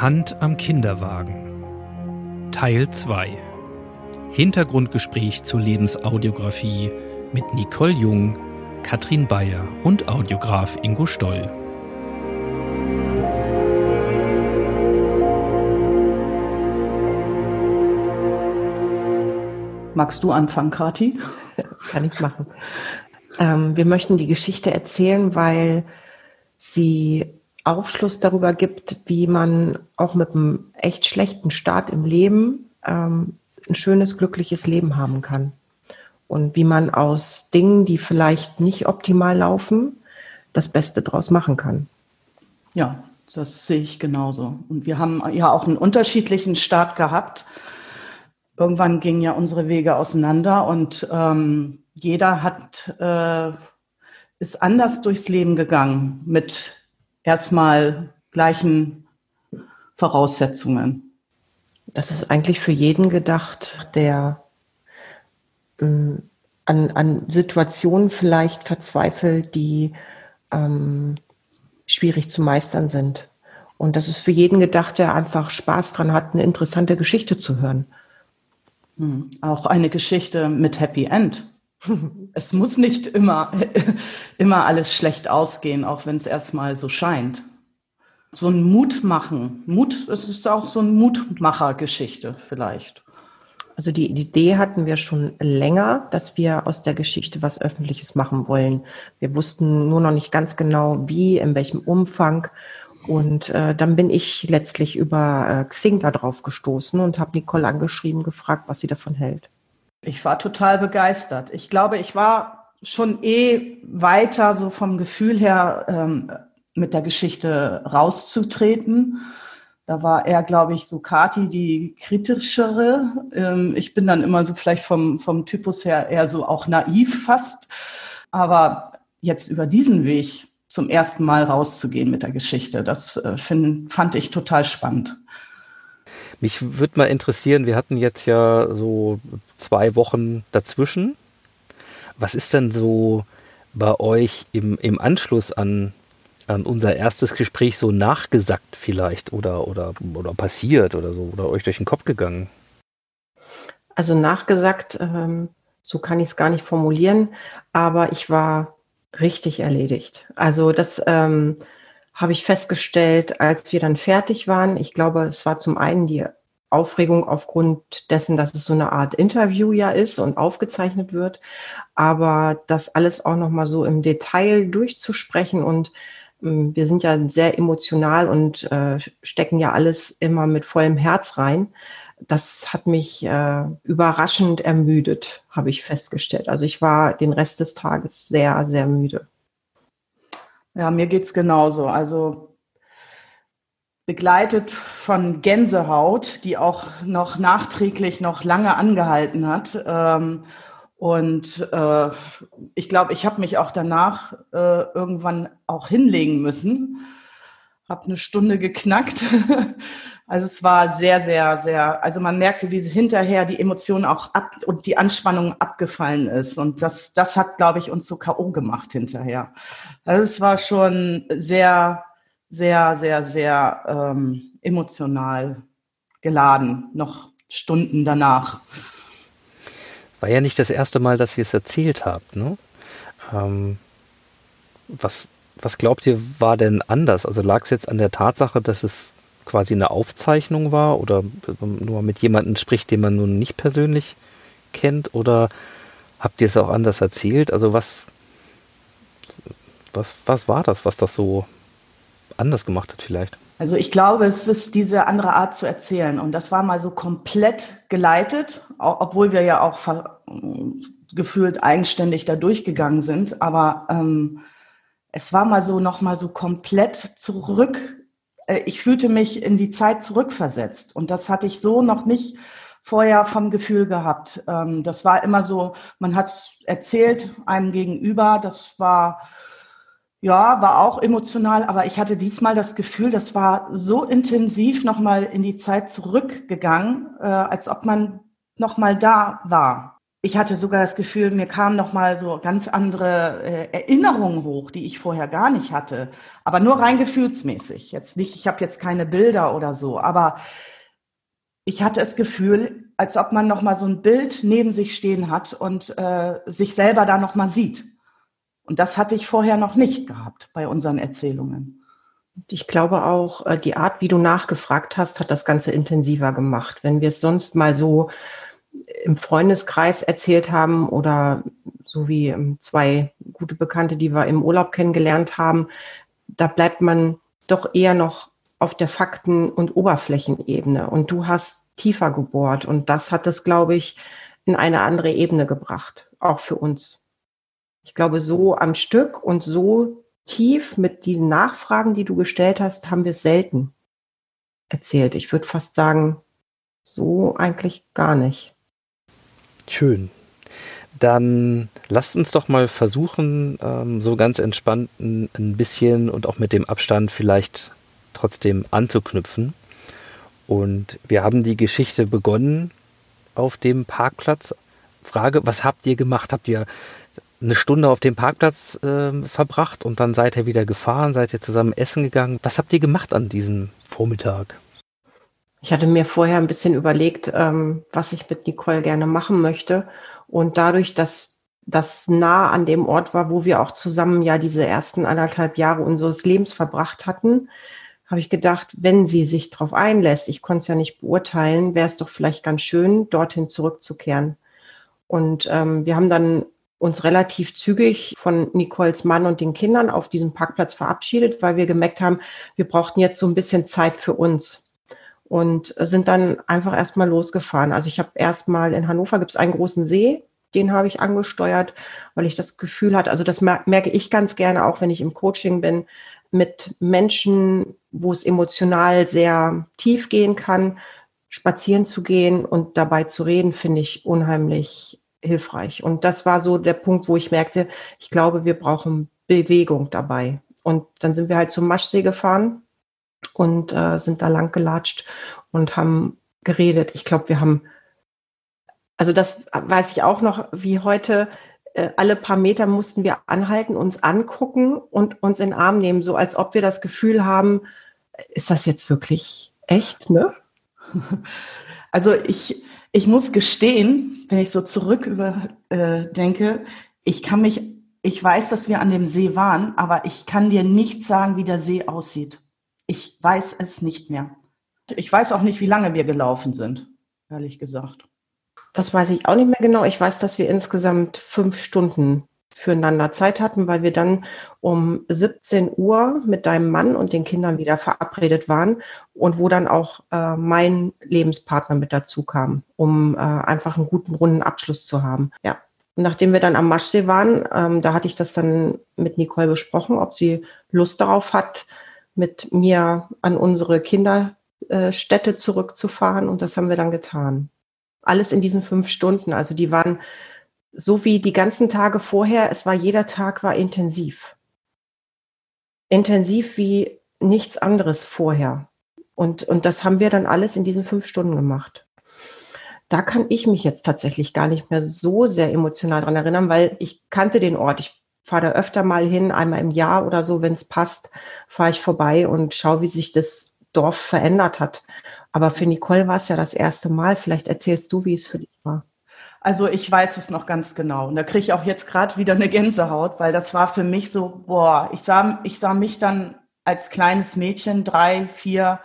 Hand am Kinderwagen. Teil 2. Hintergrundgespräch zur Lebensaudiografie mit Nicole Jung, Katrin Bayer und Audiograf Ingo Stoll. Magst du anfangen, Kati? Kann ich machen. Ähm, wir möchten die Geschichte erzählen, weil sie Aufschluss darüber gibt, wie man auch mit einem echt schlechten Start im Leben ähm, ein schönes, glückliches Leben haben kann. Und wie man aus Dingen, die vielleicht nicht optimal laufen, das Beste draus machen kann. Ja, das sehe ich genauso. Und wir haben ja auch einen unterschiedlichen Start gehabt. Irgendwann gingen ja unsere Wege auseinander und ähm, jeder hat, äh, ist anders durchs Leben gegangen mit erstmal gleichen Voraussetzungen. Das ist eigentlich für jeden gedacht, der ähm, an, an Situationen vielleicht verzweifelt, die ähm, schwierig zu meistern sind. Und das ist für jeden gedacht, der einfach Spaß dran hat, eine interessante Geschichte zu hören. Hm. Auch eine Geschichte mit Happy End. Es muss nicht immer, immer alles schlecht ausgehen, auch wenn es erstmal so scheint. So ein Mut machen. Mut, es ist auch so eine Mutmacher-Geschichte vielleicht. Also die Idee hatten wir schon länger, dass wir aus der Geschichte was Öffentliches machen wollen. Wir wussten nur noch nicht ganz genau, wie, in welchem Umfang. Und äh, dann bin ich letztlich über äh, Xing da drauf gestoßen und habe Nicole angeschrieben, gefragt, was sie davon hält. Ich war total begeistert. Ich glaube, ich war schon eh weiter so vom Gefühl her ähm, mit der Geschichte rauszutreten. Da war er, glaube ich, so Kati die kritischere. Ähm, ich bin dann immer so vielleicht vom, vom Typus her eher so auch naiv fast. Aber jetzt über diesen Weg zum ersten Mal rauszugehen mit der Geschichte, das äh, find, fand ich total spannend. Mich würde mal interessieren, wir hatten jetzt ja so zwei Wochen dazwischen. Was ist denn so bei euch im, im Anschluss an, an unser erstes Gespräch so nachgesackt vielleicht oder, oder, oder passiert oder so oder euch durch den Kopf gegangen? Also nachgesackt, ähm, so kann ich es gar nicht formulieren, aber ich war richtig erledigt. Also das ähm, habe ich festgestellt, als wir dann fertig waren. Ich glaube, es war zum einen die Aufregung aufgrund dessen, dass es so eine Art Interview ja ist und aufgezeichnet wird, aber das alles auch noch mal so im Detail durchzusprechen und ähm, wir sind ja sehr emotional und äh, stecken ja alles immer mit vollem Herz rein. Das hat mich äh, überraschend ermüdet, habe ich festgestellt. Also ich war den Rest des Tages sehr, sehr müde. Ja, mir geht's genauso. Also begleitet von Gänsehaut, die auch noch nachträglich noch lange angehalten hat. Ähm, und äh, ich glaube, ich habe mich auch danach äh, irgendwann auch hinlegen müssen. Habe eine Stunde geknackt. also es war sehr, sehr, sehr, also man merkte, wie hinterher die Emotionen auch ab und die Anspannung abgefallen ist. Und das, das hat, glaube ich, uns so K.O. gemacht hinterher. Also es war schon sehr, sehr, sehr, sehr ähm, emotional geladen, noch Stunden danach. War ja nicht das erste Mal, dass ihr es erzählt habt, ne? Ähm, was, was glaubt ihr, war denn anders? Also lag es jetzt an der Tatsache, dass es quasi eine Aufzeichnung war oder nur mit jemandem spricht, den man nun nicht persönlich kennt? Oder habt ihr es auch anders erzählt? Also was, was, was war das, was das so anders gemacht hat vielleicht? Also ich glaube, es ist diese andere Art zu erzählen. Und das war mal so komplett geleitet, obwohl wir ja auch gefühlt eigenständig da durchgegangen sind. Aber ähm, es war mal so noch mal so komplett zurück. Äh, ich fühlte mich in die Zeit zurückversetzt. Und das hatte ich so noch nicht vorher vom Gefühl gehabt. Ähm, das war immer so, man hat es erzählt einem gegenüber. Das war ja, war auch emotional, aber ich hatte diesmal das Gefühl, das war so intensiv nochmal in die Zeit zurückgegangen, äh, als ob man nochmal da war. ich hatte sogar das Gefühl, mir kamen noch mal so ganz andere äh, Erinnerungen hoch, die ich vorher gar nicht hatte, aber nur rein gefühlsmäßig. Jetzt nicht, ich habe jetzt keine Bilder oder so, aber ich hatte das Gefühl, als ob man noch mal so ein Bild neben sich stehen hat und äh, sich selber da noch mal sieht. Und das hatte ich vorher noch nicht gehabt bei unseren Erzählungen. Ich glaube auch, äh, die Art, wie du nachgefragt hast, hat das Ganze intensiver gemacht. Wenn wir es sonst mal so im Freundeskreis erzählt haben oder so wie ähm, zwei gute Bekannte, die wir im Urlaub kennengelernt haben, da bleibt man doch eher noch auf der Fakten- und Oberflächenebene. Und du hast tiefer gebohrt und das hat es, glaube ich, in eine andere Ebene gebracht, auch für uns. Ich glaube, so am Stück und so tief mit diesen Nachfragen, die du gestellt hast, haben wir es selten erzählt. Ich würde fast sagen, so eigentlich gar nicht. Schön. Dann lasst uns doch mal versuchen, ähm, so ganz entspannt ein, ein bisschen und auch mit dem Abstand vielleicht trotzdem anzuknüpfen. Und wir haben die Geschichte begonnen auf dem Parkplatz. Frage, was habt ihr gemacht? Habt ihr eine Stunde auf dem Parkplatz äh, verbracht und dann seid ihr wieder gefahren, seid ihr zusammen essen gegangen? Was habt ihr gemacht an diesem Vormittag? Ich hatte mir vorher ein bisschen überlegt, ähm, was ich mit Nicole gerne machen möchte. Und dadurch, dass das nah an dem Ort war, wo wir auch zusammen ja diese ersten anderthalb Jahre unseres Lebens verbracht hatten, habe ich gedacht, wenn sie sich darauf einlässt, ich konnte es ja nicht beurteilen, wäre es doch vielleicht ganz schön, dorthin zurückzukehren. Und ähm, wir haben dann uns relativ zügig von Nicoles Mann und den Kindern auf diesem Parkplatz verabschiedet, weil wir gemerkt haben, wir brauchten jetzt so ein bisschen Zeit für uns und sind dann einfach erstmal losgefahren. Also ich habe erstmal in Hannover gibt es einen großen See, den habe ich angesteuert, weil ich das Gefühl hatte, also das merke ich ganz gerne auch, wenn ich im Coaching bin, mit Menschen, wo es emotional sehr tief gehen kann, spazieren zu gehen und dabei zu reden, finde ich unheimlich hilfreich. Und das war so der Punkt, wo ich merkte, ich glaube, wir brauchen Bewegung dabei. Und dann sind wir halt zum Maschsee gefahren und äh, sind da lang gelatscht und haben geredet. Ich glaube, wir haben, also das weiß ich auch noch, wie heute, äh, alle paar Meter mussten wir anhalten, uns angucken und uns in den Arm nehmen, so als ob wir das Gefühl haben, ist das jetzt wirklich echt, ne? Also ich, ich muss gestehen, wenn ich so zurück über äh, denke, ich kann mich, ich weiß, dass wir an dem See waren, aber ich kann dir nicht sagen, wie der See aussieht. Ich weiß es nicht mehr. Ich weiß auch nicht, wie lange wir gelaufen sind, ehrlich gesagt. Das weiß ich auch nicht mehr genau. Ich weiß, dass wir insgesamt fünf Stunden füreinander Zeit hatten, weil wir dann um 17 Uhr mit deinem Mann und den Kindern wieder verabredet waren und wo dann auch äh, mein Lebenspartner mit dazu kam, um äh, einfach einen guten runden Abschluss zu haben. Ja. Und nachdem wir dann am Maschsee waren, ähm, da hatte ich das dann mit Nicole besprochen, ob sie Lust darauf hat, mit mir an unsere Kinderstätte zurückzufahren. Und das haben wir dann getan. Alles in diesen fünf Stunden. Also die waren so wie die ganzen Tage vorher. Es war jeder Tag war intensiv. Intensiv wie nichts anderes vorher. Und, und das haben wir dann alles in diesen fünf Stunden gemacht. Da kann ich mich jetzt tatsächlich gar nicht mehr so sehr emotional dran erinnern, weil ich kannte den Ort. Ich fahre da öfter mal hin, einmal im Jahr oder so, wenn es passt, fahre ich vorbei und schaue, wie sich das Dorf verändert hat. Aber für Nicole war es ja das erste Mal. Vielleicht erzählst du, wie es für dich war. Also ich weiß es noch ganz genau. Und da kriege ich auch jetzt gerade wieder eine Gänsehaut, weil das war für mich so, boah, ich sah, ich sah mich dann als kleines Mädchen, drei, vier,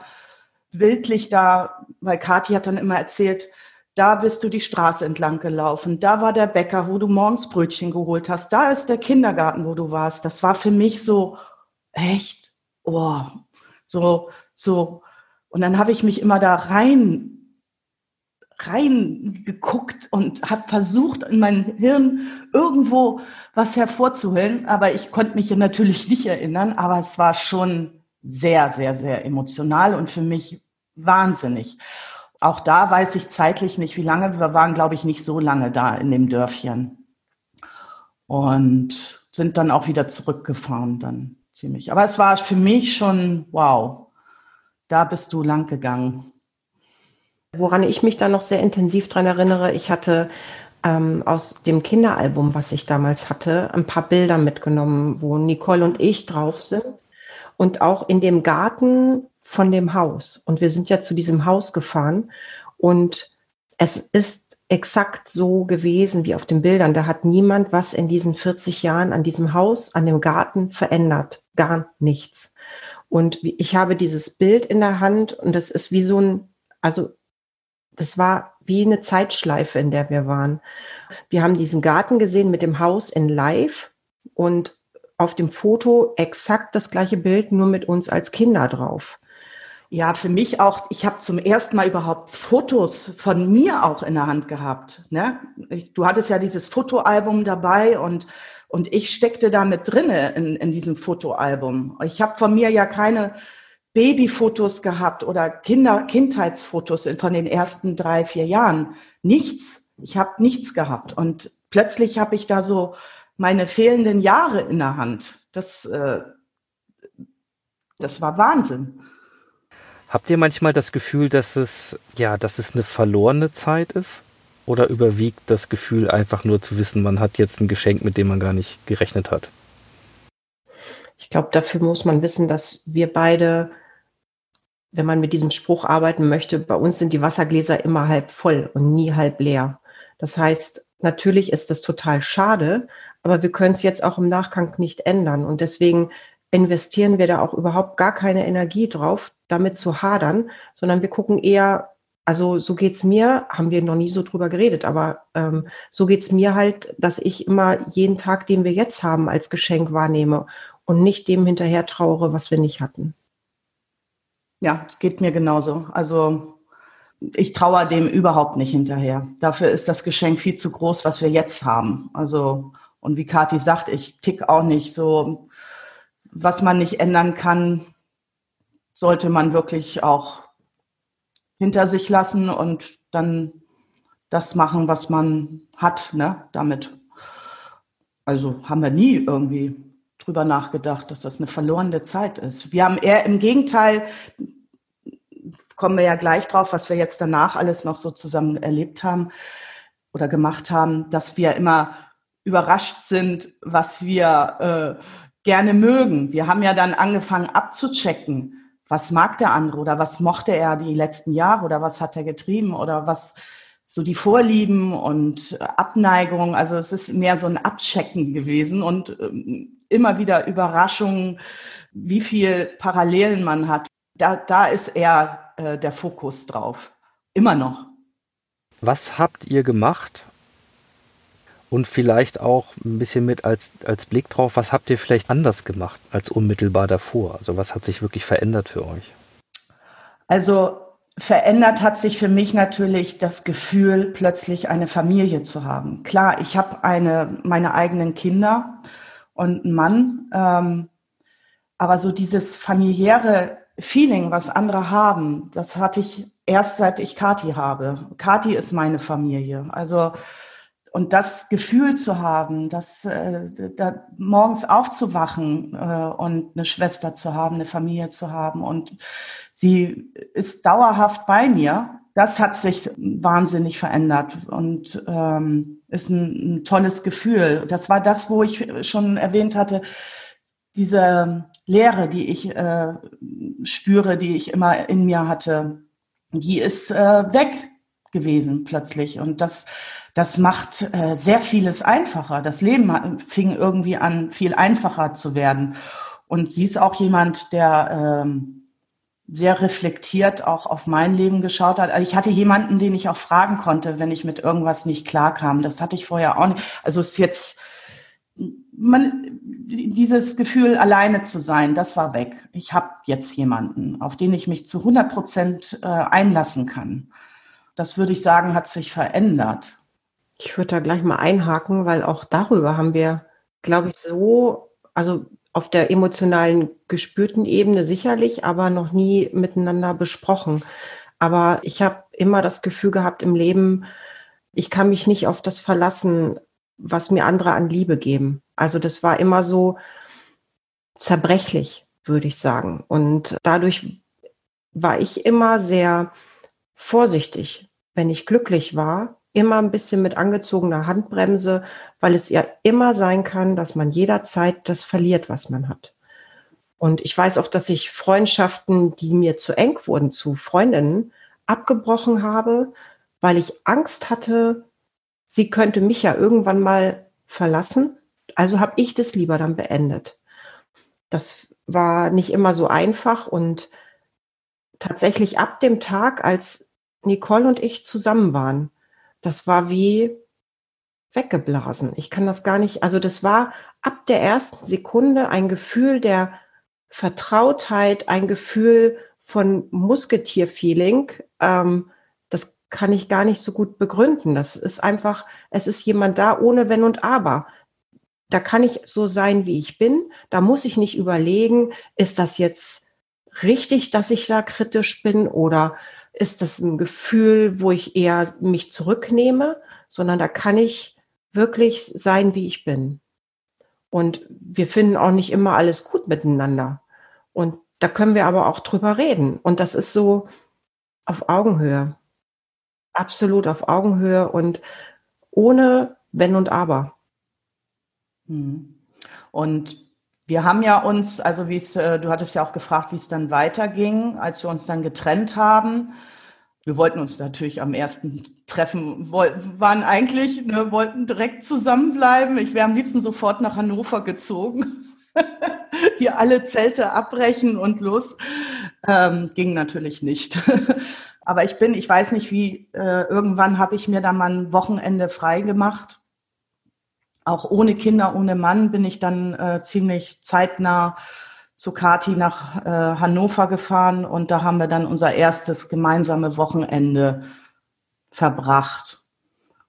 bildlich da, weil Kathi hat dann immer erzählt, da bist du die Straße entlang gelaufen. Da war der Bäcker, wo du morgens Brötchen geholt hast. Da ist der Kindergarten, wo du warst. Das war für mich so echt, oh, so, so. Und dann habe ich mich immer da rein reingeguckt und habe versucht, in mein Hirn irgendwo was hervorzuholen. Aber ich konnte mich natürlich nicht erinnern. Aber es war schon sehr, sehr, sehr emotional und für mich wahnsinnig. Auch da weiß ich zeitlich nicht, wie lange. Wir waren, glaube ich, nicht so lange da in dem Dörfchen. Und sind dann auch wieder zurückgefahren dann ziemlich. Aber es war für mich schon, wow, da bist du lang gegangen. Woran ich mich dann noch sehr intensiv dran erinnere, ich hatte ähm, aus dem Kinderalbum, was ich damals hatte, ein paar Bilder mitgenommen, wo Nicole und ich drauf sind. Und auch in dem Garten von dem Haus. Und wir sind ja zu diesem Haus gefahren. Und es ist exakt so gewesen wie auf den Bildern. Da hat niemand was in diesen 40 Jahren an diesem Haus, an dem Garten verändert. Gar nichts. Und ich habe dieses Bild in der Hand und das ist wie so ein, also das war wie eine Zeitschleife, in der wir waren. Wir haben diesen Garten gesehen mit dem Haus in Live und auf dem Foto exakt das gleiche Bild, nur mit uns als Kinder drauf. Ja, für mich auch, ich habe zum ersten Mal überhaupt Fotos von mir auch in der Hand gehabt. Ne? Du hattest ja dieses Fotoalbum dabei und, und ich steckte da mit drinne in, in diesem Fotoalbum. Ich habe von mir ja keine Babyfotos gehabt oder Kinder, Kindheitsfotos von den ersten drei, vier Jahren. Nichts. Ich habe nichts gehabt. Und plötzlich habe ich da so meine fehlenden Jahre in der Hand. Das, äh, das war Wahnsinn. Habt ihr manchmal das Gefühl, dass es, ja, dass es eine verlorene Zeit ist? Oder überwiegt das Gefühl, einfach nur zu wissen, man hat jetzt ein Geschenk, mit dem man gar nicht gerechnet hat? Ich glaube, dafür muss man wissen, dass wir beide wenn man mit diesem Spruch arbeiten möchte, bei uns sind die Wassergläser immer halb voll und nie halb leer. Das heißt, natürlich ist das total schade, aber wir können es jetzt auch im Nachgang nicht ändern. Und deswegen investieren wir da auch überhaupt gar keine Energie drauf, damit zu hadern, sondern wir gucken eher, also so geht's mir, haben wir noch nie so drüber geredet, aber ähm, so geht's mir halt, dass ich immer jeden Tag, den wir jetzt haben, als Geschenk wahrnehme und nicht dem hinterher trauere, was wir nicht hatten. Ja, es geht mir genauso. Also ich traue dem überhaupt nicht hinterher. Dafür ist das Geschenk viel zu groß, was wir jetzt haben. Also, und wie Kathi sagt, ich tick auch nicht so, was man nicht ändern kann, sollte man wirklich auch hinter sich lassen und dann das machen, was man hat, ne, damit. Also haben wir nie irgendwie drüber nachgedacht, dass das eine verlorene Zeit ist. Wir haben eher im Gegenteil, kommen wir ja gleich drauf, was wir jetzt danach alles noch so zusammen erlebt haben oder gemacht haben, dass wir immer überrascht sind, was wir äh, gerne mögen. Wir haben ja dann angefangen abzuchecken, was mag der andere oder was mochte er die letzten Jahre oder was hat er getrieben oder was so die Vorlieben und Abneigung. Also es ist mehr so ein Abchecken gewesen und ähm, immer wieder Überraschungen, wie viel Parallelen man hat. Da, da ist eher äh, der Fokus drauf. Immer noch. Was habt ihr gemacht? Und vielleicht auch ein bisschen mit als, als Blick drauf, was habt ihr vielleicht anders gemacht als unmittelbar davor? Also was hat sich wirklich verändert für euch? Also verändert hat sich für mich natürlich das Gefühl, plötzlich eine Familie zu haben. Klar, ich habe eine, meine eigenen Kinder und einen Mann. Ähm, aber so dieses familiäre Feeling, was andere haben, das hatte ich erst seit ich Kati habe. Kati ist meine Familie. Also und das Gefühl zu haben, dass äh, da morgens aufzuwachen äh, und eine Schwester zu haben, eine Familie zu haben und sie ist dauerhaft bei mir, das hat sich wahnsinnig verändert und ähm, ist ein, ein tolles Gefühl. Das war das, wo ich schon erwähnt hatte, diese Leere, die ich äh, spüre, die ich immer in mir hatte, die ist äh, weg gewesen plötzlich. Und das, das macht äh, sehr vieles einfacher. Das Leben fing irgendwie an, viel einfacher zu werden. Und sie ist auch jemand, der ähm, sehr reflektiert auch auf mein Leben geschaut hat. Also ich hatte jemanden, den ich auch fragen konnte, wenn ich mit irgendwas nicht klarkam. Das hatte ich vorher auch nicht. Also es ist jetzt, man, dieses Gefühl, alleine zu sein, das war weg. Ich habe jetzt jemanden, auf den ich mich zu 100 Prozent äh, einlassen kann. Das würde ich sagen, hat sich verändert. Ich würde da gleich mal einhaken, weil auch darüber haben wir, glaube ich, so, also auf der emotionalen, gespürten Ebene sicherlich, aber noch nie miteinander besprochen. Aber ich habe immer das Gefühl gehabt im Leben, ich kann mich nicht auf das verlassen, was mir andere an Liebe geben. Also das war immer so zerbrechlich, würde ich sagen. Und dadurch war ich immer sehr vorsichtig, wenn ich glücklich war, immer ein bisschen mit angezogener Handbremse, weil es ja immer sein kann, dass man jederzeit das verliert, was man hat. Und ich weiß auch, dass ich Freundschaften, die mir zu eng wurden, zu Freundinnen, abgebrochen habe, weil ich Angst hatte, sie könnte mich ja irgendwann mal verlassen. Also habe ich das lieber dann beendet. Das war nicht immer so einfach und tatsächlich ab dem Tag, als Nicole und ich zusammen waren, das war wie weggeblasen. Ich kann das gar nicht, also das war ab der ersten Sekunde ein Gefühl der Vertrautheit, ein Gefühl von Musketier-Feeling. Ähm, das kann ich gar nicht so gut begründen. Das ist einfach, es ist jemand da ohne Wenn und Aber. Da kann ich so sein, wie ich bin. Da muss ich nicht überlegen, ist das jetzt richtig, dass ich da kritisch bin oder ist das ein Gefühl, wo ich eher mich zurücknehme, sondern da kann ich wirklich sein, wie ich bin. Und wir finden auch nicht immer alles gut miteinander. Und da können wir aber auch drüber reden. Und das ist so auf Augenhöhe. Absolut auf Augenhöhe und ohne Wenn und Aber. Hm. Und wir haben ja uns, also wie es, äh, du hattest ja auch gefragt, wie es dann weiterging, als wir uns dann getrennt haben. Wir wollten uns natürlich am ersten Treffen, waren eigentlich, ne, wollten direkt zusammenbleiben. Ich wäre am liebsten sofort nach Hannover gezogen. Hier alle Zelte abbrechen und los. Ähm, ging natürlich nicht. Aber ich bin, ich weiß nicht wie, äh, irgendwann habe ich mir dann mal ein Wochenende frei gemacht auch ohne Kinder, ohne Mann bin ich dann äh, ziemlich zeitnah zu Kati nach äh, Hannover gefahren und da haben wir dann unser erstes gemeinsame Wochenende verbracht.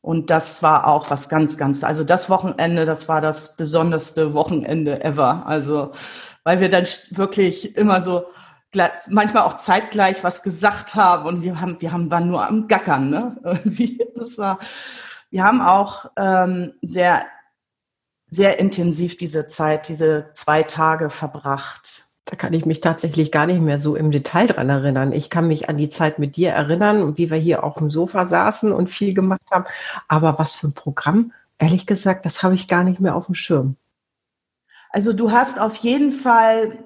Und das war auch was ganz, ganz, also das Wochenende, das war das besonderste Wochenende ever. Also, weil wir dann wirklich immer so, manchmal auch zeitgleich was gesagt haben und wir haben, wir haben, waren nur am Gackern, ne? Irgendwie, das war, wir haben auch ähm, sehr sehr intensiv diese Zeit, diese zwei Tage verbracht. Da kann ich mich tatsächlich gar nicht mehr so im Detail dran erinnern. Ich kann mich an die Zeit mit dir erinnern und wie wir hier auf dem Sofa saßen und viel gemacht haben. Aber was für ein Programm, ehrlich gesagt, das habe ich gar nicht mehr auf dem Schirm. Also du hast auf jeden Fall,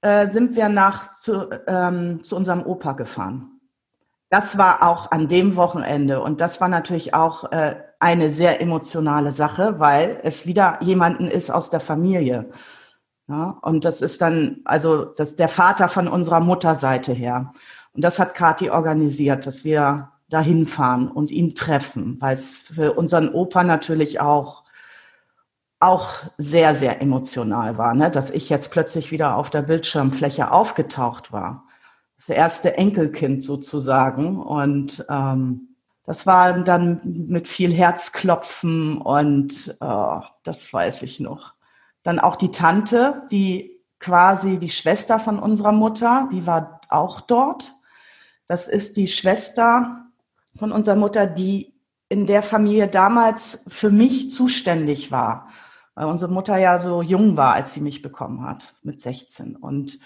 äh, sind wir nach zu, ähm, zu unserem Opa gefahren. Das war auch an dem Wochenende und das war natürlich auch äh, eine sehr emotionale Sache, weil es wieder jemanden ist aus der Familie. Ja, und das ist dann, also das der Vater von unserer Mutterseite her. Und das hat Kathi organisiert, dass wir dahin fahren und ihn treffen, weil es für unseren Opa natürlich auch auch sehr, sehr emotional war, ne? dass ich jetzt plötzlich wieder auf der Bildschirmfläche aufgetaucht war das erste Enkelkind sozusagen. Und ähm, das war dann mit viel Herzklopfen und äh, das weiß ich noch. Dann auch die Tante, die quasi die Schwester von unserer Mutter, die war auch dort. Das ist die Schwester von unserer Mutter, die in der Familie damals für mich zuständig war, weil unsere Mutter ja so jung war, als sie mich bekommen hat, mit 16. Und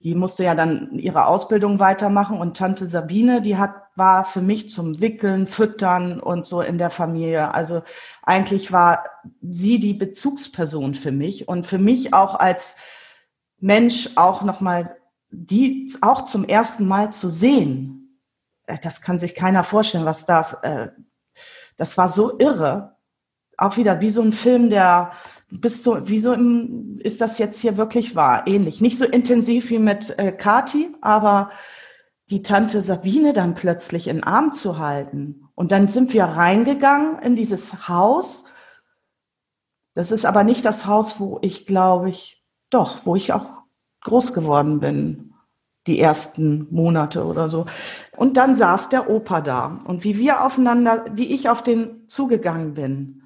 die musste ja dann ihre Ausbildung weitermachen und Tante Sabine, die hat, war für mich zum Wickeln, Füttern und so in der Familie. Also eigentlich war sie die Bezugsperson für mich und für mich auch als Mensch auch nochmal die auch zum ersten Mal zu sehen. Äh, das kann sich keiner vorstellen, was das, äh, das war so irre. Auch wieder wie so ein Film, der, bist so, wieso ist das jetzt hier wirklich wahr? Ähnlich. Nicht so intensiv wie mit äh, Kati, aber die Tante Sabine dann plötzlich in den Arm zu halten. Und dann sind wir reingegangen in dieses Haus. Das ist aber nicht das Haus, wo ich, glaube ich, doch, wo ich auch groß geworden bin, die ersten Monate oder so. Und dann saß der Opa da. Und wie wir aufeinander, wie ich auf den zugegangen bin,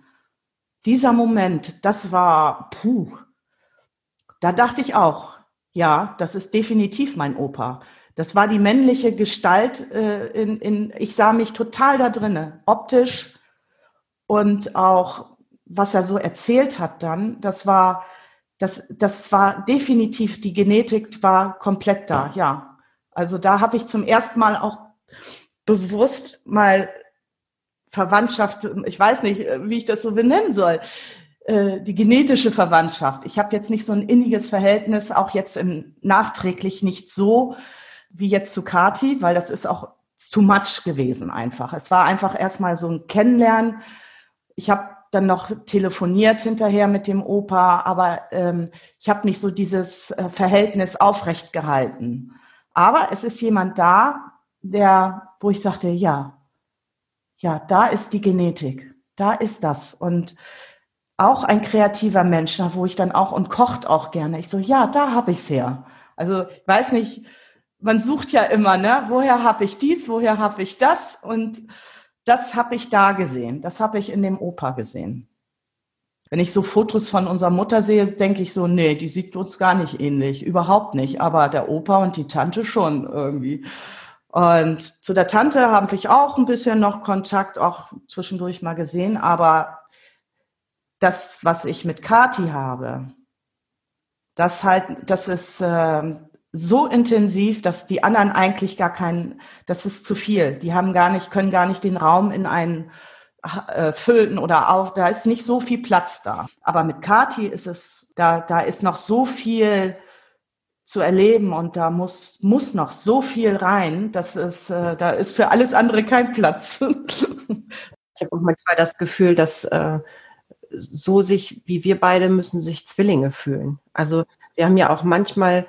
dieser Moment, das war, puh, da dachte ich auch, ja, das ist definitiv mein Opa. Das war die männliche Gestalt. Äh, in, in, ich sah mich total da drinne, optisch und auch, was er so erzählt hat dann. Das war, das, das war definitiv die Genetik war komplett da. Ja, also da habe ich zum ersten Mal auch bewusst mal Verwandtschaft, ich weiß nicht, wie ich das so benennen soll, äh, die genetische Verwandtschaft. Ich habe jetzt nicht so ein inniges Verhältnis, auch jetzt im, nachträglich nicht so wie jetzt zu Kati, weil das ist auch too much gewesen einfach. Es war einfach erstmal so ein Kennenlernen. Ich habe dann noch telefoniert hinterher mit dem Opa, aber ähm, ich habe nicht so dieses äh, Verhältnis aufrecht gehalten. Aber es ist jemand da, der, wo ich sagte, ja, ja, da ist die Genetik, da ist das. Und auch ein kreativer Mensch, wo ich dann auch und kocht auch gerne. Ich so, ja, da habe ich's her. Also ich weiß nicht, man sucht ja immer, ne? Woher habe ich dies, woher habe ich das? Und das habe ich da gesehen. Das habe ich in dem Opa gesehen. Wenn ich so Fotos von unserer Mutter sehe, denke ich so, nee, die sieht uns gar nicht ähnlich, überhaupt nicht. Aber der Opa und die Tante schon irgendwie. Und zu der Tante habe ich auch ein bisschen noch Kontakt, auch zwischendurch mal gesehen. Aber das, was ich mit Kati habe, das halt, das ist äh, so intensiv, dass die anderen eigentlich gar keinen, das ist zu viel. Die haben gar nicht, können gar nicht den Raum in einen äh, füllen oder auch, da ist nicht so viel Platz da. Aber mit Kati ist es, da, da ist noch so viel zu erleben und da muss, muss noch so viel rein, dass es, äh, da ist für alles andere kein Platz. ich habe auch manchmal das Gefühl, dass äh, so sich, wie wir beide, müssen sich Zwillinge fühlen. Also wir haben ja auch manchmal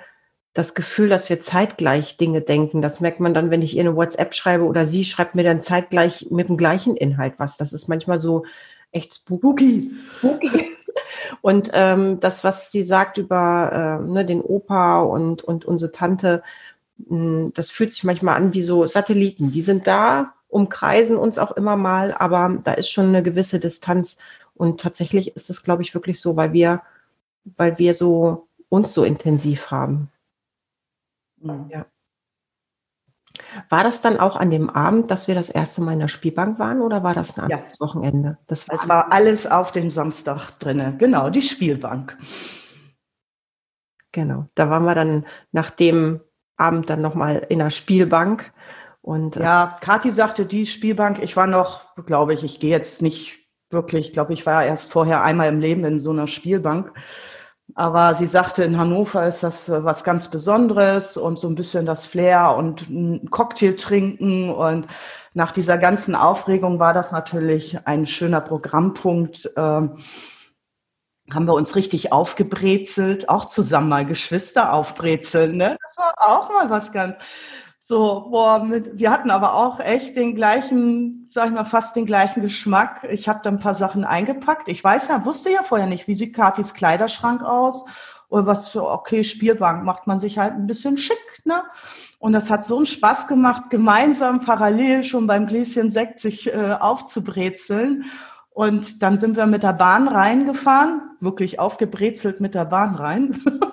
das Gefühl, dass wir zeitgleich Dinge denken. Das merkt man dann, wenn ich ihr eine WhatsApp schreibe oder sie schreibt mir dann zeitgleich mit dem gleichen Inhalt was. Das ist manchmal so echt spooky. spooky. Und ähm, das, was sie sagt über äh, ne, den Opa und, und unsere Tante, mh, hm, das fühlt sich manchmal an wie so Satelliten. Die sind da, umkreisen uns auch immer mal, aber da ist schon eine gewisse Distanz. Und tatsächlich ist es, glaube ich, wirklich so, weil wir, weil wir so uns so intensiv haben. Mhm. Ja. War das dann auch an dem Abend, dass wir das erste Mal in der Spielbank waren oder war das ein ja. anderes Wochenende? Das war es war alles auf dem Samstag drinne. Genau, die Spielbank. Genau, da waren wir dann nach dem Abend dann nochmal in der Spielbank. Und, äh, ja, Kathi sagte, die Spielbank, ich war noch, glaube ich, ich gehe jetzt nicht wirklich, glaube ich, war erst vorher einmal im Leben in so einer Spielbank. Aber sie sagte, in Hannover ist das äh, was ganz Besonderes und so ein bisschen das Flair und ein Cocktail trinken. Und nach dieser ganzen Aufregung war das natürlich ein schöner Programmpunkt. Ähm, haben wir uns richtig aufgebrezelt, auch zusammen mal Geschwister aufbrezeln. Ne? Das war auch mal was ganz so, boah, mit, wir hatten aber auch echt den gleichen, sag ich mal, fast den gleichen Geschmack. Ich habe da ein paar Sachen eingepackt. Ich weiß ja, wusste ja vorher nicht, wie sieht Katis Kleiderschrank aus oder was für, okay, Spielbank macht man sich halt ein bisschen schick, ne? Und das hat so einen Spaß gemacht, gemeinsam parallel schon beim Gläschen Sekt sich äh, aufzubrezeln. Und dann sind wir mit der Bahn reingefahren, wirklich aufgebrezelt mit der Bahn rein.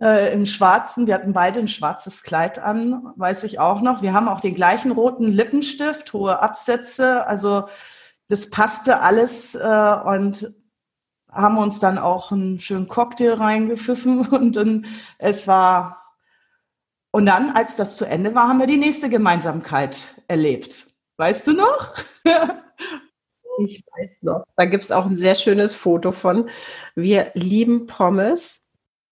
äh, im Schwarzen. Wir hatten beide ein schwarzes Kleid an, weiß ich auch noch. Wir haben auch den gleichen roten Lippenstift, hohe Absätze. Also das passte alles äh, und haben uns dann auch einen schönen Cocktail reingepfiffen und dann es war und dann, als das zu Ende war, haben wir die nächste Gemeinsamkeit erlebt. Weißt du noch? ich weiß noch. Da gibt es auch ein sehr schönes Foto von. Wir lieben Pommes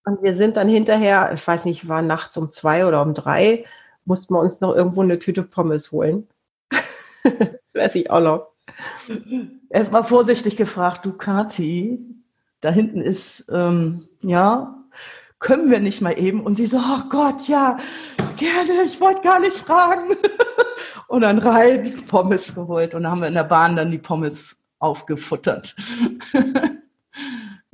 und wir sind dann hinterher, ich weiß nicht, war nachts um zwei oder um drei, mussten wir uns noch irgendwo eine Tüte Pommes holen. das weiß ich auch noch. Erstmal vorsichtig gefragt, du Kati, da hinten ist, ähm, ja, können wir nicht mal eben? Und sie so, oh Gott, ja, gerne, ich wollte gar nicht fragen. und dann rein Pommes geholt und dann haben wir in der Bahn dann die Pommes aufgefuttert.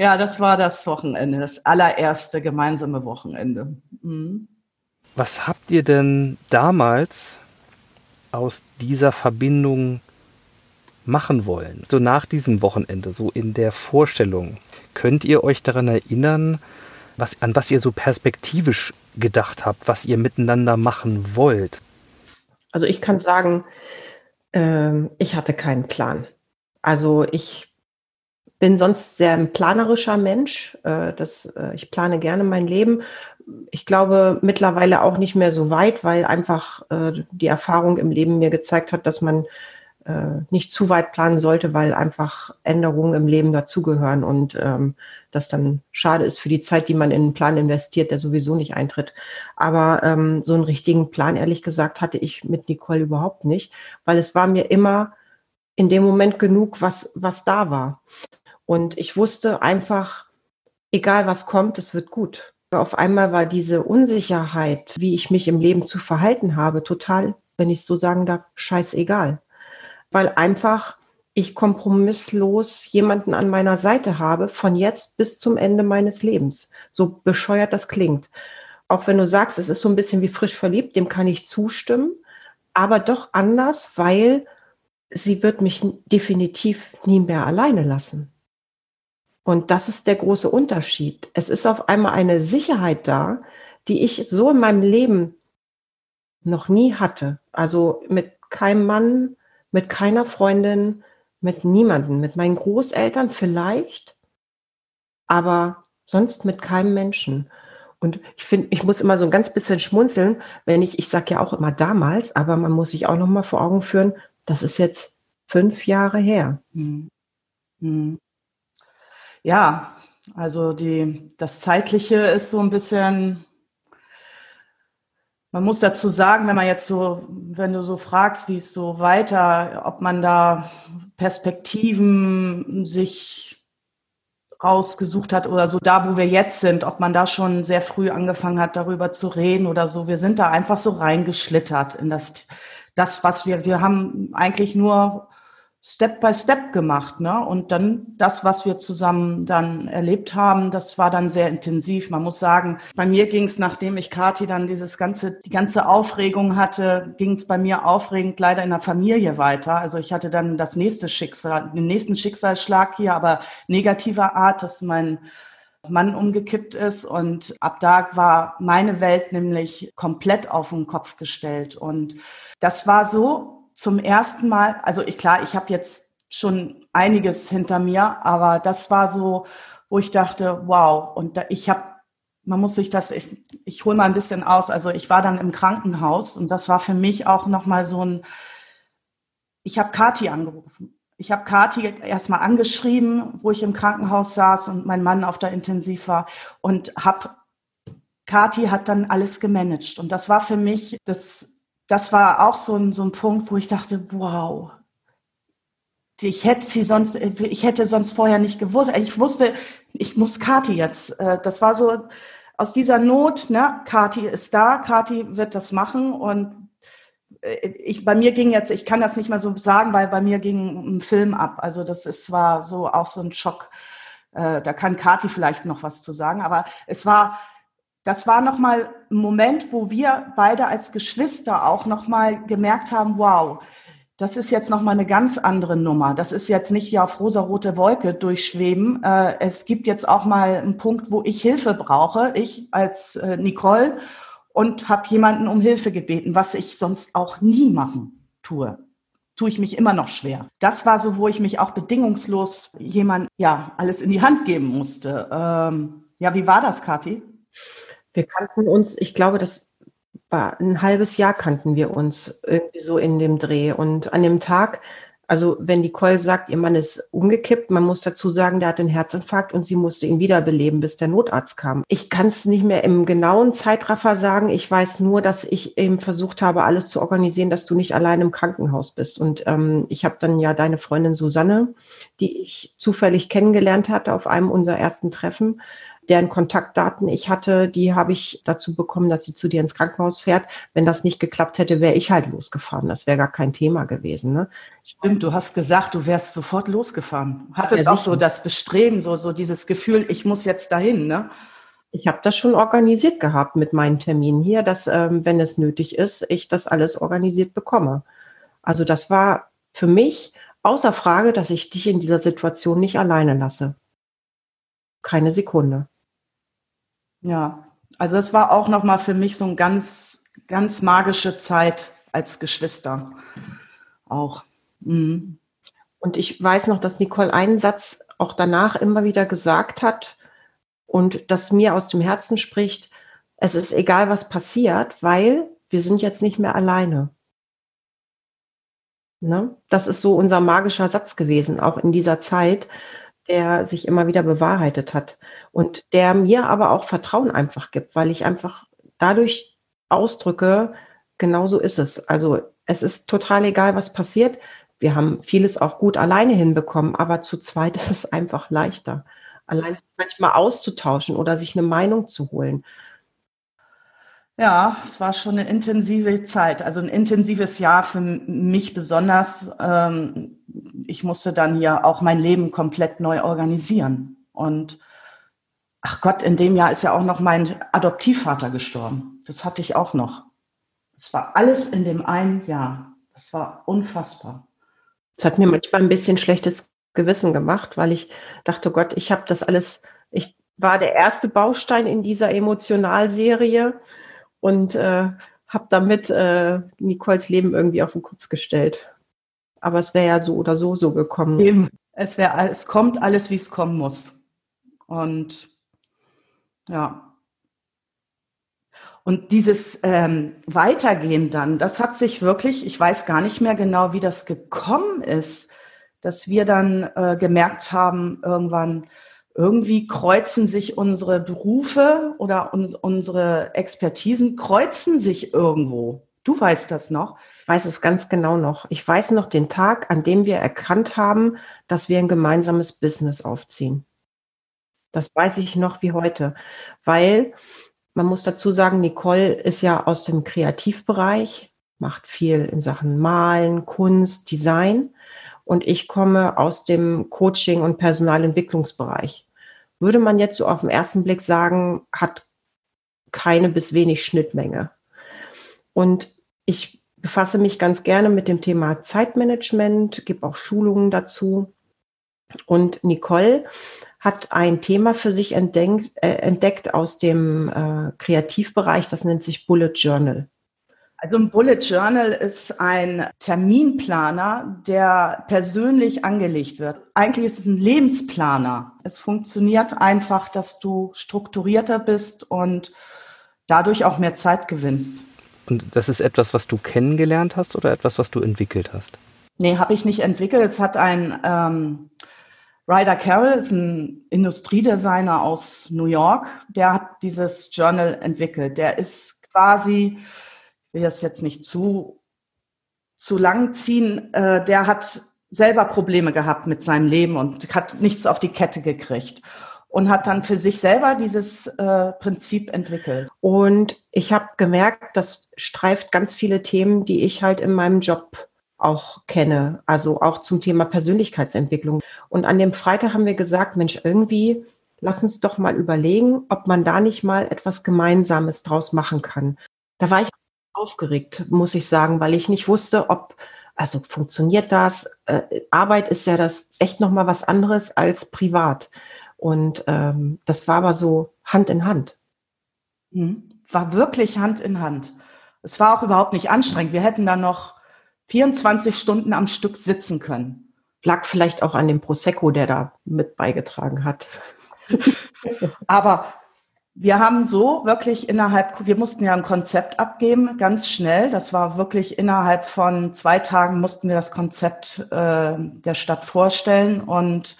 Ja, das war das Wochenende, das allererste gemeinsame Wochenende. Mhm. Was habt ihr denn damals aus dieser Verbindung machen wollen? So nach diesem Wochenende, so in der Vorstellung. Könnt ihr euch daran erinnern, was, an was ihr so perspektivisch gedacht habt, was ihr miteinander machen wollt? Also ich kann sagen, äh, ich hatte keinen Plan. Also ich bin sonst sehr ein planerischer Mensch. Äh, das, äh, ich plane gerne mein Leben. Ich glaube mittlerweile auch nicht mehr so weit, weil einfach äh, die Erfahrung im Leben mir gezeigt hat, dass man nicht zu weit planen sollte, weil einfach Änderungen im Leben dazugehören und ähm, das dann schade ist für die Zeit, die man in einen Plan investiert, der sowieso nicht eintritt. Aber ähm, so einen richtigen Plan, ehrlich gesagt, hatte ich mit Nicole überhaupt nicht, weil es war mir immer in dem Moment genug, was, was da war. Und ich wusste einfach, egal was kommt, es wird gut. Auf einmal war diese Unsicherheit, wie ich mich im Leben zu verhalten habe, total, wenn ich so sagen darf, scheißegal weil einfach ich kompromisslos jemanden an meiner Seite habe, von jetzt bis zum Ende meines Lebens. So bescheuert das klingt. Auch wenn du sagst, es ist so ein bisschen wie frisch verliebt, dem kann ich zustimmen, aber doch anders, weil sie wird mich definitiv nie mehr alleine lassen. Und das ist der große Unterschied. Es ist auf einmal eine Sicherheit da, die ich so in meinem Leben noch nie hatte. Also mit keinem Mann, mit keiner Freundin, mit niemanden, mit meinen Großeltern vielleicht, aber sonst mit keinem Menschen. Und ich finde, ich muss immer so ein ganz bisschen schmunzeln, wenn ich, ich sage ja auch immer damals, aber man muss sich auch noch mal vor Augen führen, das ist jetzt fünf Jahre her. Mhm. Mhm. Ja, also die, das Zeitliche ist so ein bisschen man muss dazu sagen, wenn man jetzt so, wenn du so fragst, wie es so weiter, ob man da Perspektiven sich rausgesucht hat oder so da, wo wir jetzt sind, ob man da schon sehr früh angefangen hat, darüber zu reden oder so. Wir sind da einfach so reingeschlittert in das, das, was wir, wir haben eigentlich nur Step by Step gemacht, ne? Und dann das, was wir zusammen dann erlebt haben, das war dann sehr intensiv. Man muss sagen, bei mir ging es, nachdem ich Kathi dann dieses ganze, die ganze Aufregung hatte, ging es bei mir aufregend leider in der Familie weiter. Also ich hatte dann das nächste Schicksal, den nächsten Schicksalsschlag hier, aber negativer Art, dass mein Mann umgekippt ist und ab da war meine Welt nämlich komplett auf den Kopf gestellt und das war so zum ersten Mal, also ich klar, ich habe jetzt schon einiges hinter mir, aber das war so, wo ich dachte, wow, und da, ich habe, man muss sich das, ich, ich hole mal ein bisschen aus, also ich war dann im Krankenhaus und das war für mich auch nochmal so ein, ich habe Kati angerufen. Ich habe Kati erstmal angeschrieben, wo ich im Krankenhaus saß und mein Mann auf der Intensiv war und habe Kati hat dann alles gemanagt und das war für mich das das war auch so ein, so ein Punkt, wo ich dachte, wow, ich hätte sie sonst, ich hätte sonst vorher nicht gewusst. Ich wusste, ich muss Kati jetzt. Äh, das war so aus dieser Not, ne, Kati ist da, Kati wird das machen und äh, ich, bei mir ging jetzt, ich kann das nicht mehr so sagen, weil bei mir ging ein Film ab. Also das ist, war so auch so ein Schock. Äh, da kann Kati vielleicht noch was zu sagen, aber es war, das war nochmal ein Moment, wo wir beide als Geschwister auch nochmal gemerkt haben, wow, das ist jetzt nochmal eine ganz andere Nummer. Das ist jetzt nicht ja auf rosa-rote Wolke durchschweben. Äh, es gibt jetzt auch mal einen Punkt, wo ich Hilfe brauche, ich als äh, Nicole, und habe jemanden um Hilfe gebeten, was ich sonst auch nie machen tue. Tue ich mich immer noch schwer. Das war so, wo ich mich auch bedingungslos jemand, ja, alles in die Hand geben musste. Ähm, ja, wie war das, Kathi? Wir kannten uns, ich glaube, das war ein halbes Jahr kannten wir uns irgendwie so in dem Dreh. Und an dem Tag, also wenn Nicole sagt, ihr Mann ist umgekippt, man muss dazu sagen, der hat einen Herzinfarkt und sie musste ihn wiederbeleben, bis der Notarzt kam. Ich kann es nicht mehr im genauen Zeitraffer sagen. Ich weiß nur, dass ich eben versucht habe, alles zu organisieren, dass du nicht allein im Krankenhaus bist. Und ähm, ich habe dann ja deine Freundin Susanne, die ich zufällig kennengelernt hatte auf einem unserer ersten Treffen, deren Kontaktdaten ich hatte, die habe ich dazu bekommen, dass sie zu dir ins Krankenhaus fährt. Wenn das nicht geklappt hätte, wäre ich halt losgefahren. Das wäre gar kein Thema gewesen. Ne? Stimmt, du hast gesagt, du wärst sofort losgefahren. Hattest ja, auch so das Bestreben, so, so dieses Gefühl, ich muss jetzt dahin, ne? Ich habe das schon organisiert gehabt mit meinen Terminen hier, dass, ähm, wenn es nötig ist, ich das alles organisiert bekomme. Also das war für mich außer Frage, dass ich dich in dieser Situation nicht alleine lasse. Keine Sekunde. Ja, also das war auch nochmal für mich so eine ganz, ganz magische Zeit als Geschwister. Auch. Mhm. Und ich weiß noch, dass Nicole einen Satz auch danach immer wieder gesagt hat und das mir aus dem Herzen spricht, es ist egal, was passiert, weil wir sind jetzt nicht mehr alleine. Ne? Das ist so unser magischer Satz gewesen, auch in dieser Zeit, der sich immer wieder bewahrheitet hat und der mir aber auch Vertrauen einfach gibt, weil ich einfach dadurch ausdrücke, genau so ist es. Also es ist total egal, was passiert. Wir haben vieles auch gut alleine hinbekommen, aber zu zweit ist es einfach leichter. Allein manchmal auszutauschen oder sich eine Meinung zu holen. Ja, es war schon eine intensive Zeit, also ein intensives Jahr für mich besonders. Ähm, ich musste dann hier auch mein Leben komplett neu organisieren. Und ach Gott, in dem Jahr ist ja auch noch mein Adoptivvater gestorben. Das hatte ich auch noch. Es war alles in dem einen Jahr. Das war unfassbar. Es hat mir manchmal ein bisschen schlechtes Gewissen gemacht, weil ich dachte, Gott, ich habe das alles, ich war der erste Baustein in dieser Emotionalserie und äh, habe damit äh, Nicoles Leben irgendwie auf den Kopf gestellt. Aber es wäre ja so oder so so gekommen. Eben. Es, wär, es kommt alles, wie es kommen muss. Und ja. Und dieses ähm, Weitergehen dann, das hat sich wirklich, ich weiß gar nicht mehr genau, wie das gekommen ist, dass wir dann äh, gemerkt haben, irgendwann, irgendwie kreuzen sich unsere Berufe oder uns, unsere Expertisen kreuzen sich irgendwo. Du weißt das noch. Ich weiß es ganz genau noch. Ich weiß noch den Tag, an dem wir erkannt haben, dass wir ein gemeinsames Business aufziehen. Das weiß ich noch wie heute, weil man muss dazu sagen, Nicole ist ja aus dem Kreativbereich, macht viel in Sachen Malen, Kunst, Design und ich komme aus dem Coaching- und Personalentwicklungsbereich. Würde man jetzt so auf den ersten Blick sagen, hat keine bis wenig Schnittmenge. Und ich befasse mich ganz gerne mit dem Thema Zeitmanagement, gebe auch Schulungen dazu. Und Nicole hat ein Thema für sich entdeckt, äh, entdeckt aus dem äh, Kreativbereich, das nennt sich Bullet Journal. Also ein Bullet Journal ist ein Terminplaner, der persönlich angelegt wird. Eigentlich ist es ein Lebensplaner. Es funktioniert einfach, dass du strukturierter bist und dadurch auch mehr Zeit gewinnst. Und das ist etwas, was du kennengelernt hast oder etwas, was du entwickelt hast? Nee, habe ich nicht entwickelt. Es hat ein ähm, Ryder Carroll, ist ein Industriedesigner aus New York, der hat dieses Journal entwickelt. Der ist quasi will das jetzt nicht zu, zu lang ziehen, äh, der hat selber Probleme gehabt mit seinem Leben und hat nichts auf die Kette gekriegt und hat dann für sich selber dieses äh, Prinzip entwickelt. Und ich habe gemerkt, das streift ganz viele Themen, die ich halt in meinem Job auch kenne, also auch zum Thema Persönlichkeitsentwicklung. Und an dem Freitag haben wir gesagt, Mensch, irgendwie lass uns doch mal überlegen, ob man da nicht mal etwas Gemeinsames draus machen kann. Da war ich aufgeregt, muss ich sagen, weil ich nicht wusste, ob, also funktioniert das? Äh, Arbeit ist ja das echt nochmal was anderes als privat. Und ähm, das war aber so Hand in Hand. Mhm. War wirklich Hand in Hand. Es war auch überhaupt nicht anstrengend. Wir hätten da noch 24 Stunden am Stück sitzen können. Lag vielleicht auch an dem Prosecco, der da mit beigetragen hat. aber wir haben so wirklich innerhalb, wir mussten ja ein Konzept abgeben, ganz schnell. Das war wirklich innerhalb von zwei Tagen mussten wir das Konzept äh, der Stadt vorstellen und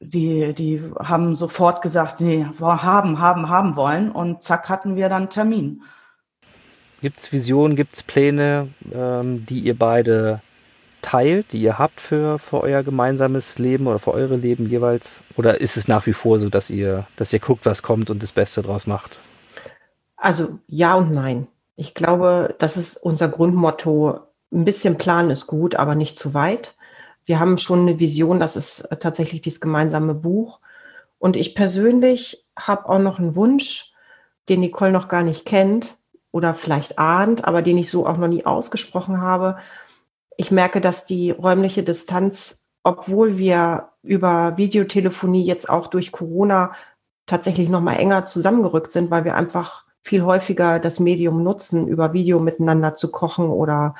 die, die haben sofort gesagt, nee, haben, haben, haben wollen und zack hatten wir dann Termin. Gibt es Visionen, gibt es Pläne, ähm, die ihr beide teilt, die ihr habt für, für euer gemeinsames Leben oder für eure Leben jeweils? Oder ist es nach wie vor so, dass ihr, dass ihr guckt, was kommt und das Beste draus macht? Also ja und nein. Ich glaube, das ist unser Grundmotto. Ein bisschen Plan ist gut, aber nicht zu weit. Wir haben schon eine Vision, das ist tatsächlich dieses gemeinsame Buch. Und ich persönlich habe auch noch einen Wunsch, den Nicole noch gar nicht kennt oder vielleicht ahnt, aber den ich so auch noch nie ausgesprochen habe ich merke, dass die räumliche Distanz, obwohl wir über Videotelefonie jetzt auch durch Corona tatsächlich noch mal enger zusammengerückt sind, weil wir einfach viel häufiger das Medium nutzen, über Video miteinander zu kochen oder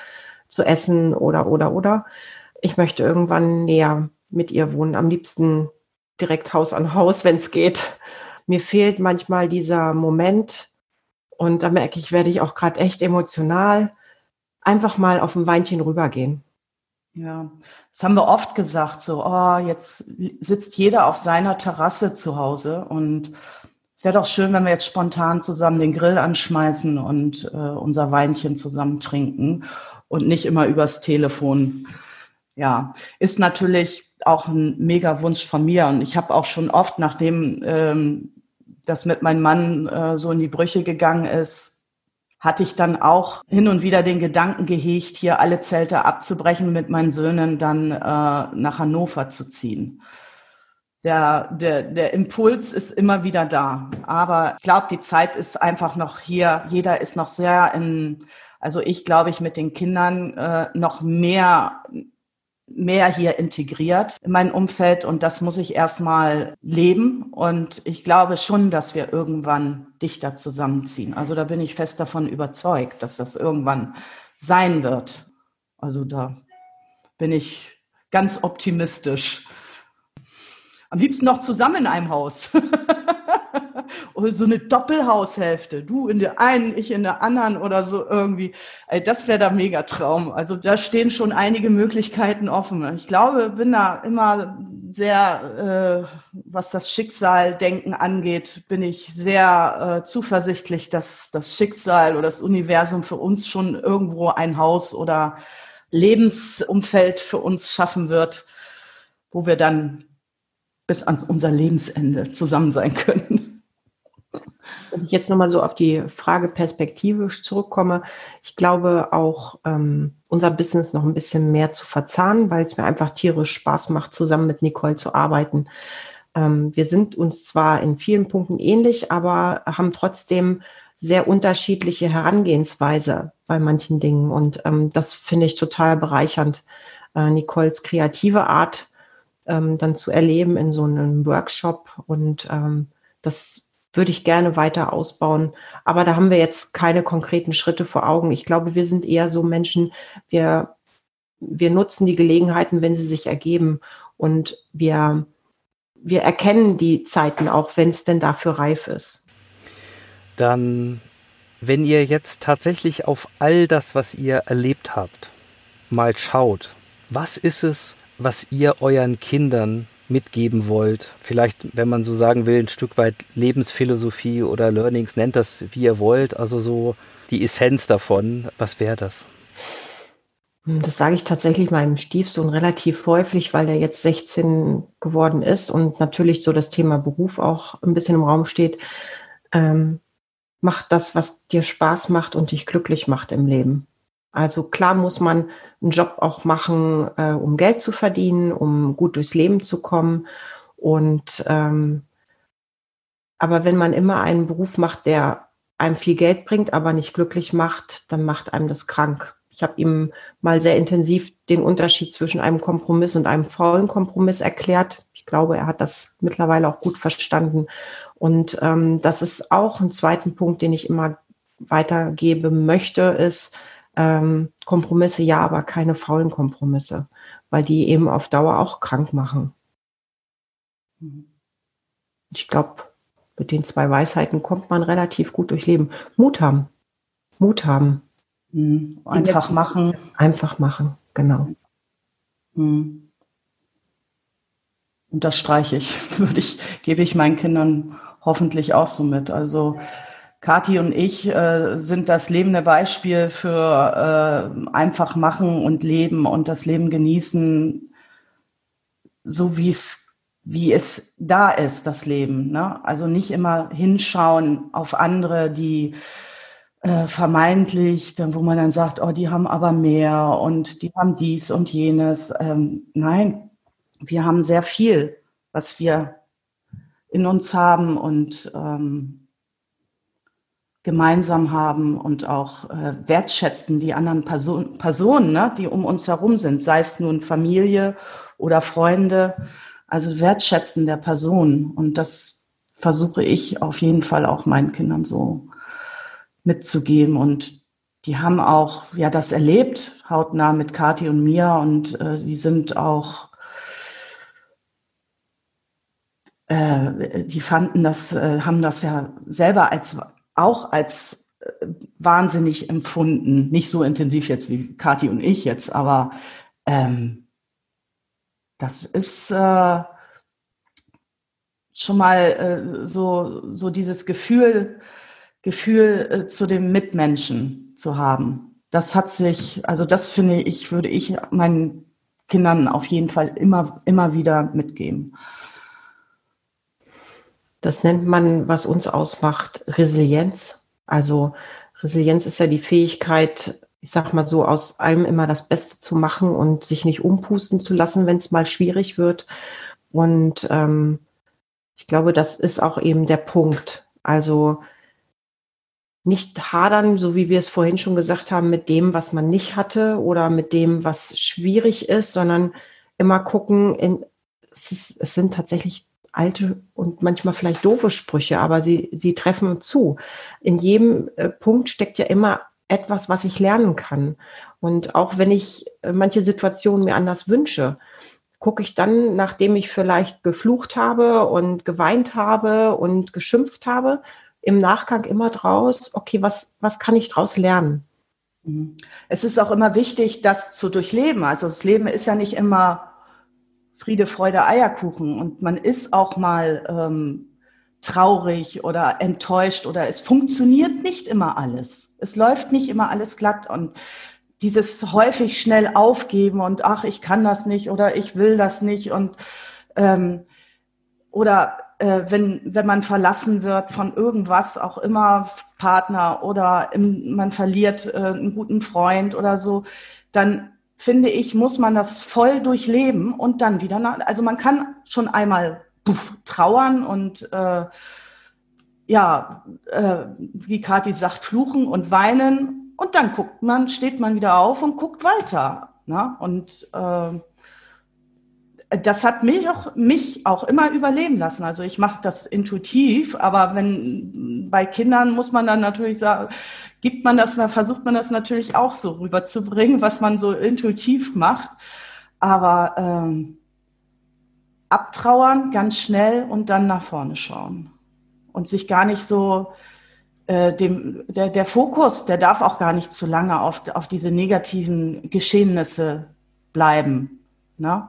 zu essen oder oder oder. Ich möchte irgendwann näher mit ihr wohnen, am liebsten direkt Haus an Haus, wenn es geht. Mir fehlt manchmal dieser Moment und da merke ich, werde ich auch gerade echt emotional einfach mal auf ein Weinchen rübergehen. Ja, das haben wir oft gesagt, so, oh, jetzt sitzt jeder auf seiner Terrasse zu Hause und wäre doch schön, wenn wir jetzt spontan zusammen den Grill anschmeißen und äh, unser Weinchen zusammen trinken und nicht immer übers Telefon. Ja, ist natürlich auch ein mega Wunsch von mir und ich habe auch schon oft, nachdem ähm, das mit meinem Mann äh, so in die Brüche gegangen ist, hatte ich dann auch hin und wieder den Gedanken gehegt, hier alle Zelte abzubrechen, mit meinen Söhnen dann äh, nach Hannover zu ziehen. Der, der, der Impuls ist immer wieder da. Aber ich glaube, die Zeit ist einfach noch hier. Jeder ist noch sehr in, also ich glaube ich mit den Kindern äh, noch mehr mehr hier integriert in mein Umfeld und das muss ich erstmal leben und ich glaube schon, dass wir irgendwann dichter zusammenziehen. Also da bin ich fest davon überzeugt, dass das irgendwann sein wird. Also da bin ich ganz optimistisch. Am liebsten noch zusammen in einem Haus. so eine Doppelhaushälfte. Du in der einen, ich in der anderen oder so irgendwie. Das wäre der Megatraum. Also da stehen schon einige Möglichkeiten offen. Ich glaube, bin da immer sehr, äh, was das Schicksaldenken angeht, bin ich sehr äh, zuversichtlich, dass das Schicksal oder das Universum für uns schon irgendwo ein Haus oder Lebensumfeld für uns schaffen wird, wo wir dann bis an unser Lebensende zusammen sein können. Wenn ich jetzt nochmal so auf die Frage perspektivisch zurückkomme, ich glaube auch ähm, unser Business noch ein bisschen mehr zu verzahnen, weil es mir einfach tierisch Spaß macht, zusammen mit Nicole zu arbeiten. Ähm, wir sind uns zwar in vielen Punkten ähnlich, aber haben trotzdem sehr unterschiedliche Herangehensweise bei manchen Dingen. Und ähm, das finde ich total bereichernd, äh, Nicoles kreative Art ähm, dann zu erleben in so einem Workshop. Und ähm, das würde ich gerne weiter ausbauen. Aber da haben wir jetzt keine konkreten Schritte vor Augen. Ich glaube, wir sind eher so Menschen, wir, wir nutzen die Gelegenheiten, wenn sie sich ergeben. Und wir, wir erkennen die Zeiten auch, wenn es denn dafür reif ist. Dann, wenn ihr jetzt tatsächlich auf all das, was ihr erlebt habt, mal schaut, was ist es, was ihr euren Kindern mitgeben wollt? Vielleicht, wenn man so sagen will, ein Stück weit Lebensphilosophie oder Learnings, nennt das wie ihr wollt, also so die Essenz davon. Was wäre das? Das sage ich tatsächlich meinem Stiefsohn relativ häufig, weil er jetzt 16 geworden ist und natürlich so das Thema Beruf auch ein bisschen im Raum steht. Ähm, mach das, was dir Spaß macht und dich glücklich macht im Leben. Also klar muss man einen Job auch machen, äh, um Geld zu verdienen, um gut durchs Leben zu kommen. Und ähm, aber wenn man immer einen Beruf macht, der einem viel Geld bringt, aber nicht glücklich macht, dann macht einem das krank. Ich habe ihm mal sehr intensiv den Unterschied zwischen einem Kompromiss und einem faulen Kompromiss erklärt. Ich glaube, er hat das mittlerweile auch gut verstanden. Und ähm, das ist auch ein zweiten Punkt, den ich immer weitergeben möchte, ist, ähm, Kompromisse ja, aber keine faulen Kompromisse, weil die eben auf Dauer auch krank machen. Ich glaube, mit den zwei Weisheiten kommt man relativ gut durch Leben. Mut haben. Mut haben. Mhm. Einfach machen. Einfach machen, genau. Mhm. Unterstreiche ich, würde ich, gebe ich meinen Kindern hoffentlich auch so mit. Also Kathi und ich äh, sind das lebende Beispiel für äh, einfach machen und leben und das Leben genießen, so wie es wie es da ist, das Leben. Ne? Also nicht immer hinschauen auf andere, die äh, vermeintlich, dann, wo man dann sagt, oh, die haben aber mehr und die haben dies und jenes. Ähm, nein, wir haben sehr viel, was wir in uns haben und ähm, gemeinsam haben und auch äh, wertschätzen die anderen Person, Personen, ne, die um uns herum sind, sei es nun Familie oder Freunde, also wertschätzen der Person. Und das versuche ich auf jeden Fall auch meinen Kindern so mitzugeben. Und die haben auch ja das erlebt, hautnah mit Kathi und mir. Und äh, die sind auch äh, die fanden das, äh, haben das ja selber als auch als äh, wahnsinnig empfunden. Nicht so intensiv jetzt wie Kathi und ich jetzt, aber ähm, das ist äh, schon mal äh, so, so dieses Gefühl, Gefühl äh, zu dem Mitmenschen zu haben. Das hat sich, also das finde ich, würde ich meinen Kindern auf jeden Fall immer, immer wieder mitgeben. Das nennt man, was uns ausmacht, Resilienz. Also Resilienz ist ja die Fähigkeit, ich sag mal so, aus allem immer das Beste zu machen und sich nicht umpusten zu lassen, wenn es mal schwierig wird. Und ähm, ich glaube, das ist auch eben der Punkt. Also nicht hadern, so wie wir es vorhin schon gesagt haben, mit dem, was man nicht hatte oder mit dem, was schwierig ist, sondern immer gucken, in, es, ist, es sind tatsächlich alte und manchmal vielleicht doofe Sprüche, aber sie, sie treffen zu. In jedem äh, Punkt steckt ja immer etwas, was ich lernen kann. Und auch wenn ich äh, manche Situationen mir anders wünsche, gucke ich dann, nachdem ich vielleicht geflucht habe und geweint habe und geschimpft habe, im Nachgang immer draus, okay, was, was kann ich draus lernen? Mhm. Es ist auch immer wichtig, das zu durchleben. Also das Leben ist ja nicht immer Friede, Freude, Eierkuchen. Und man ist auch mal ähm, traurig oder enttäuscht oder es funktioniert nicht immer alles. Es läuft nicht immer alles glatt. Und dieses häufig schnell aufgeben und ach, ich kann das nicht oder ich will das nicht und ähm, oder äh, wenn, wenn man verlassen wird von irgendwas, auch immer Partner oder im, man verliert äh, einen guten Freund oder so, dann finde ich, muss man das voll durchleben und dann wieder nach, also man kann schon einmal puff, trauern und äh, ja, äh, wie Kathi sagt, fluchen und weinen und dann guckt man, steht man wieder auf und guckt weiter. Ne? Und äh, das hat mich auch, mich auch immer überleben lassen. Also ich mache das intuitiv, aber wenn bei Kindern muss man dann natürlich sagen, gibt man das, versucht man das natürlich auch so rüberzubringen, was man so intuitiv macht. Aber ähm, abtrauern ganz schnell und dann nach vorne schauen und sich gar nicht so äh, dem der, der Fokus, der darf auch gar nicht zu lange auf, auf diese negativen Geschehnisse bleiben. Ne?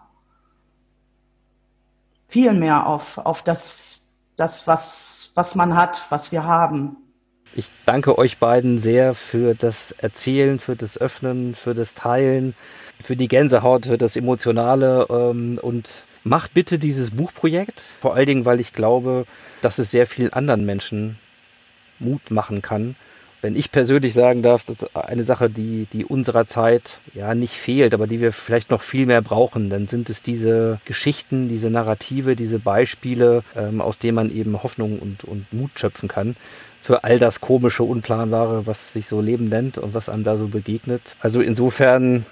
Viel mehr auf, auf das, das was, was man hat, was wir haben. Ich danke euch beiden sehr für das Erzählen, für das Öffnen, für das Teilen, für die Gänsehaut, für das Emotionale ähm, und macht bitte dieses Buchprojekt. Vor allen Dingen, weil ich glaube, dass es sehr vielen anderen Menschen Mut machen kann, wenn ich persönlich sagen darf, das ist eine Sache, die, die unserer Zeit ja nicht fehlt, aber die wir vielleicht noch viel mehr brauchen, dann sind es diese Geschichten, diese Narrative, diese Beispiele, ähm, aus denen man eben Hoffnung und, und Mut schöpfen kann für all das komische, unplanbare, was sich so Leben nennt und was einem da so begegnet. Also insofern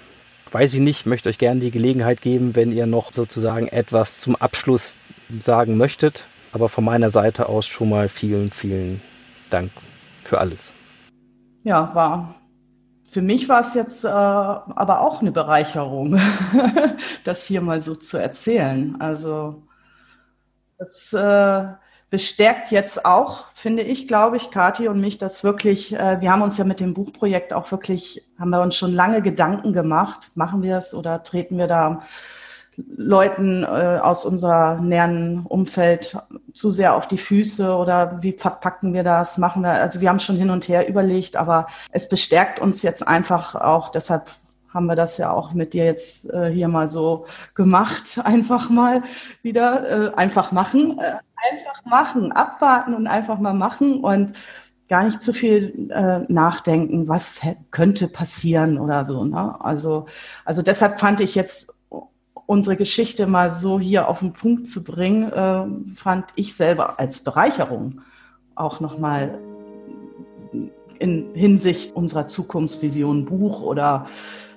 weiß ich nicht, möchte euch gerne die Gelegenheit geben, wenn ihr noch sozusagen etwas zum Abschluss sagen möchtet. Aber von meiner Seite aus schon mal vielen, vielen Dank für alles ja, war für mich war es jetzt äh, aber auch eine Bereicherung, das hier mal so zu erzählen. Also das äh, bestärkt jetzt auch, finde ich, glaube ich, Kathi und mich, dass wirklich, äh, wir haben uns ja mit dem Buchprojekt auch wirklich, haben wir uns schon lange Gedanken gemacht, machen wir es oder treten wir da Leuten äh, aus unser näheren Umfeld zu sehr auf die Füße oder wie verpacken wir das, machen wir, also wir haben schon hin und her überlegt, aber es bestärkt uns jetzt einfach auch, deshalb haben wir das ja auch mit dir jetzt äh, hier mal so gemacht, einfach mal wieder, äh, einfach machen, äh, einfach machen, abwarten und einfach mal machen und gar nicht zu viel äh, nachdenken, was könnte passieren oder so. Ne? Also, also deshalb fand ich jetzt unsere Geschichte mal so hier auf den Punkt zu bringen, äh, fand ich selber als Bereicherung auch nochmal in Hinsicht unserer Zukunftsvision Buch oder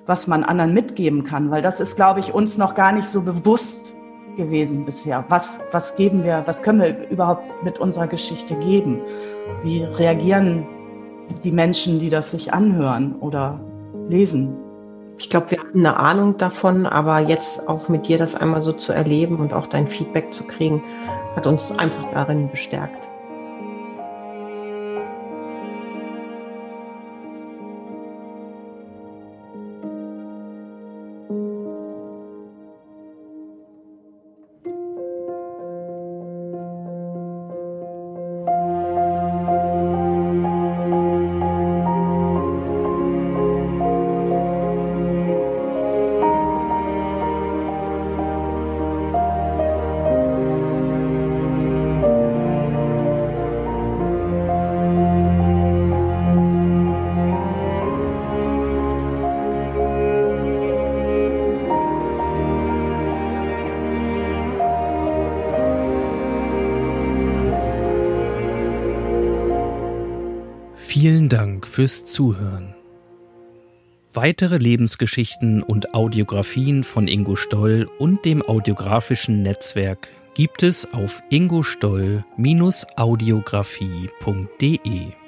was man anderen mitgeben kann, weil das ist, glaube ich, uns noch gar nicht so bewusst gewesen bisher. Was, was geben wir, was können wir überhaupt mit unserer Geschichte geben? Wie reagieren die Menschen, die das sich anhören oder lesen? Ich glaube, wir hatten eine Ahnung davon, aber jetzt auch mit dir das einmal so zu erleben und auch dein Feedback zu kriegen, hat uns einfach darin bestärkt. Fürs Zuhören. Weitere Lebensgeschichten und Audiografien von Ingo Stoll und dem audiografischen Netzwerk gibt es auf ingostoll-audiografie.de.